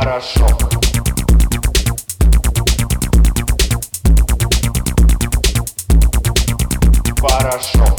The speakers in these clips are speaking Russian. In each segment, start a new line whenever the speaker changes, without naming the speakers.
хорошо. Хорошо.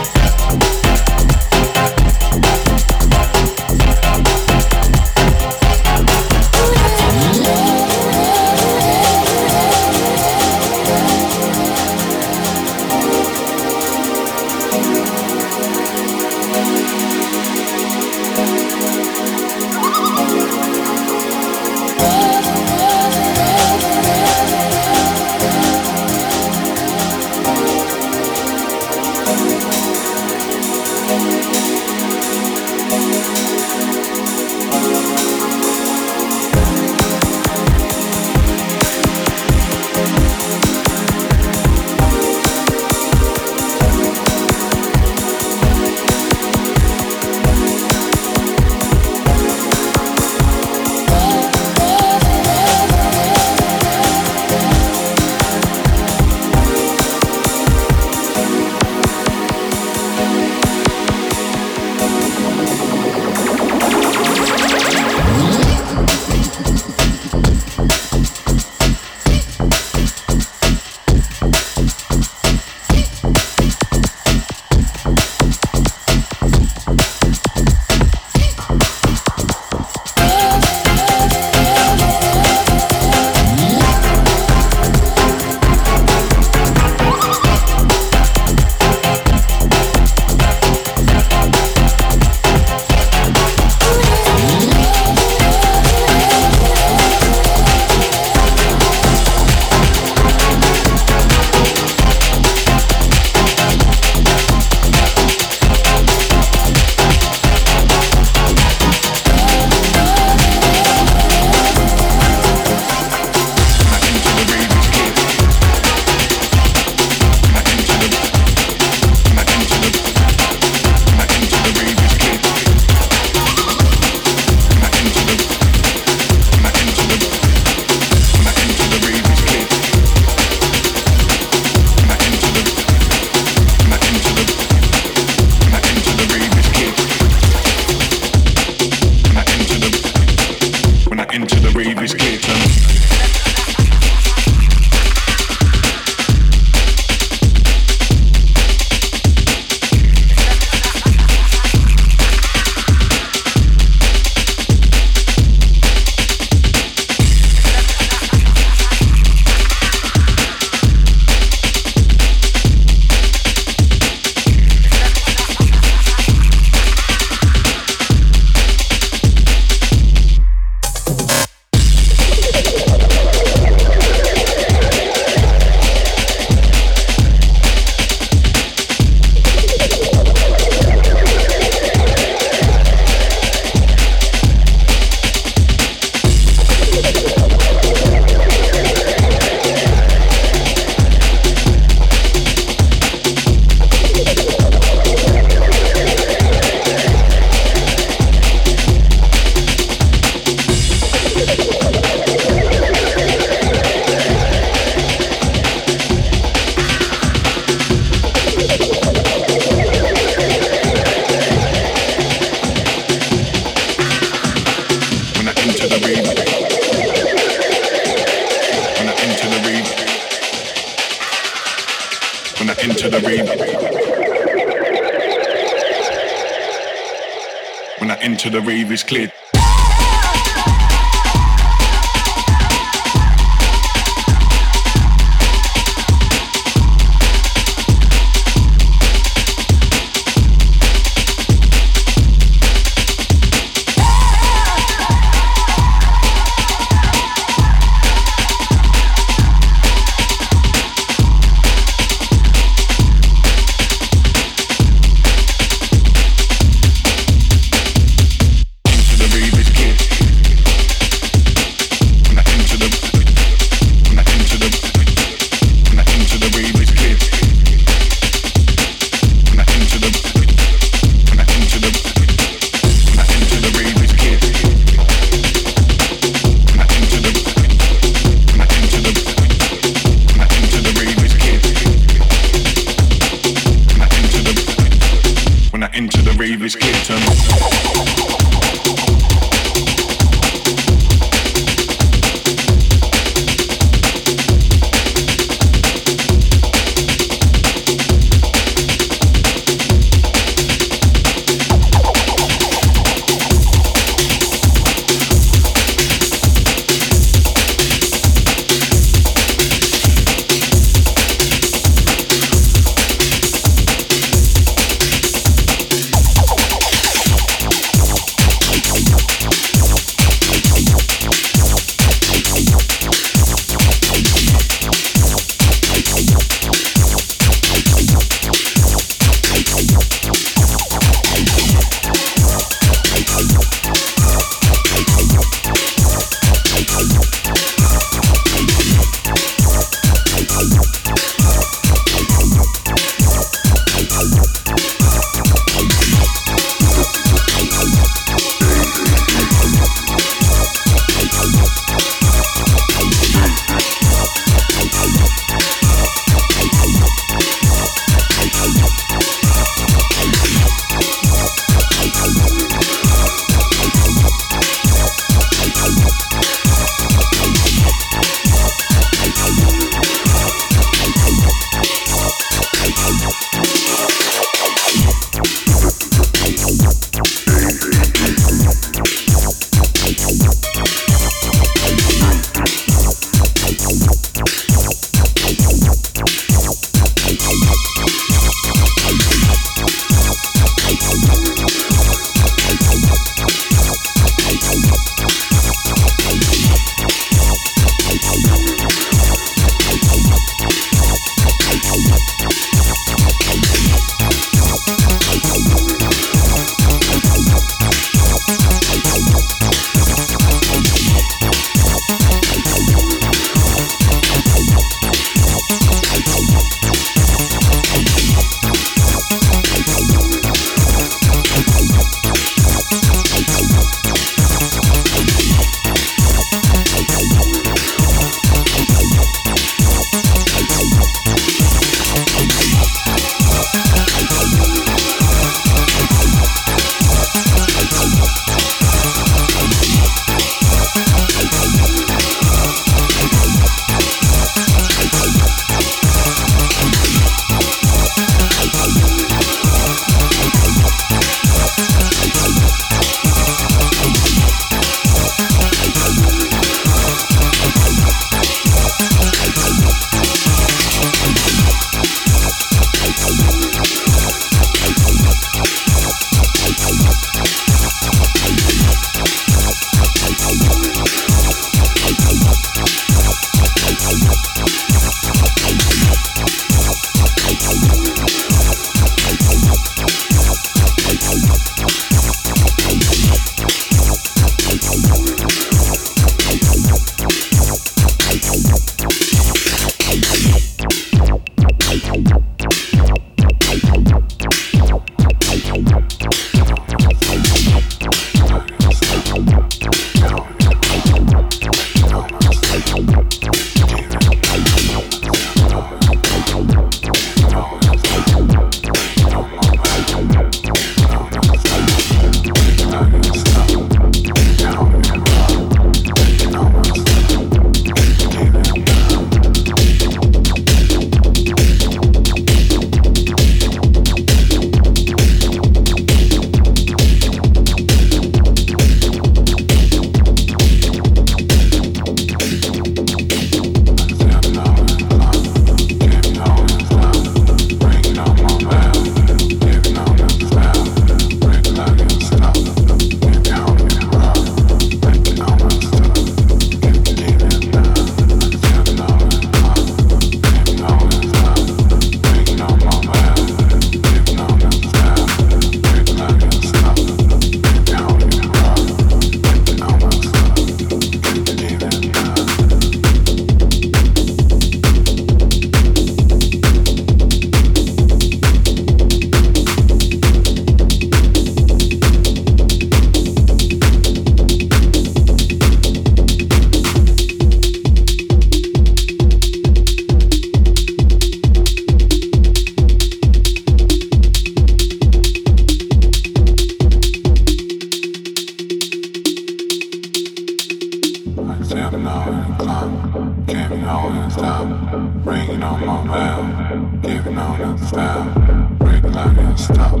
Bringing on my bell, giving on a sound. Break like a stop,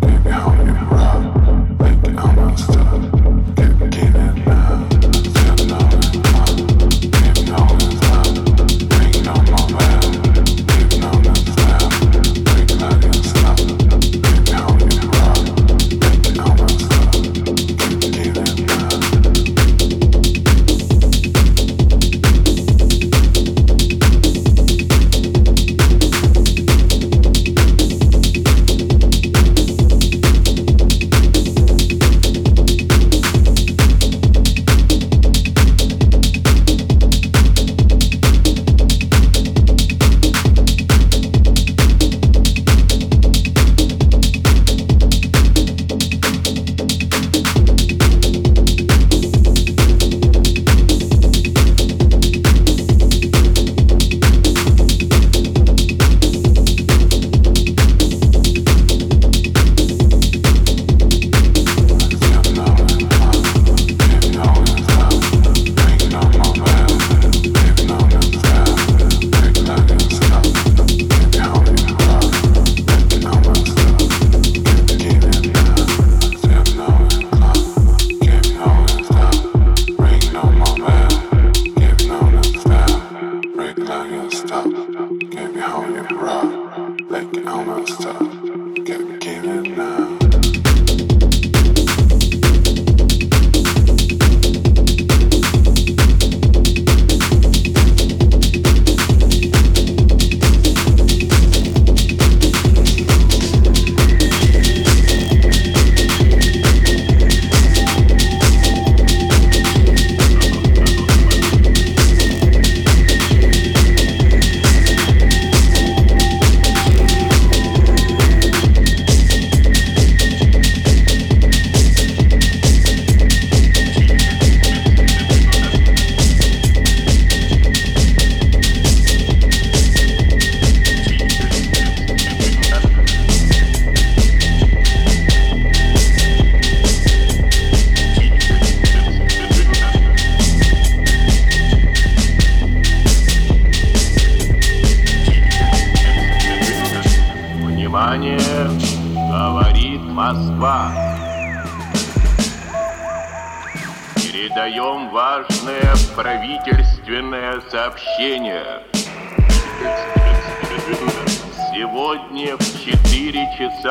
baby, how you rock. Making on my stuff.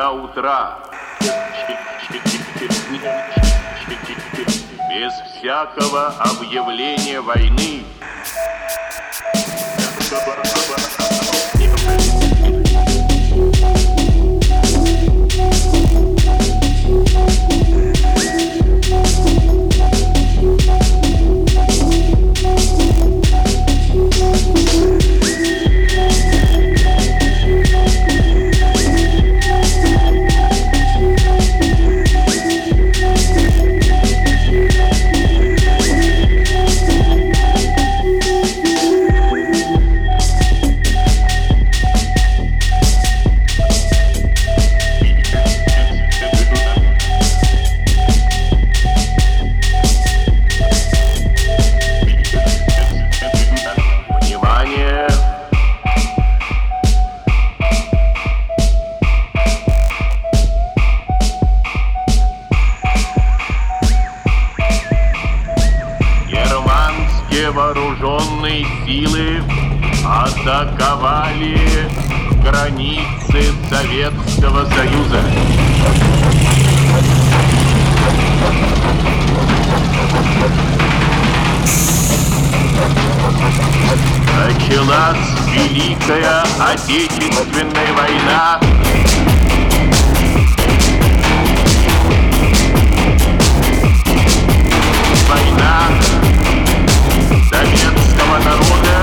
4 часа утра. Без всякого объявления войны Вооруженные силы атаковали границы Советского Союза. Началась Великая Отечественная война. Война советского народа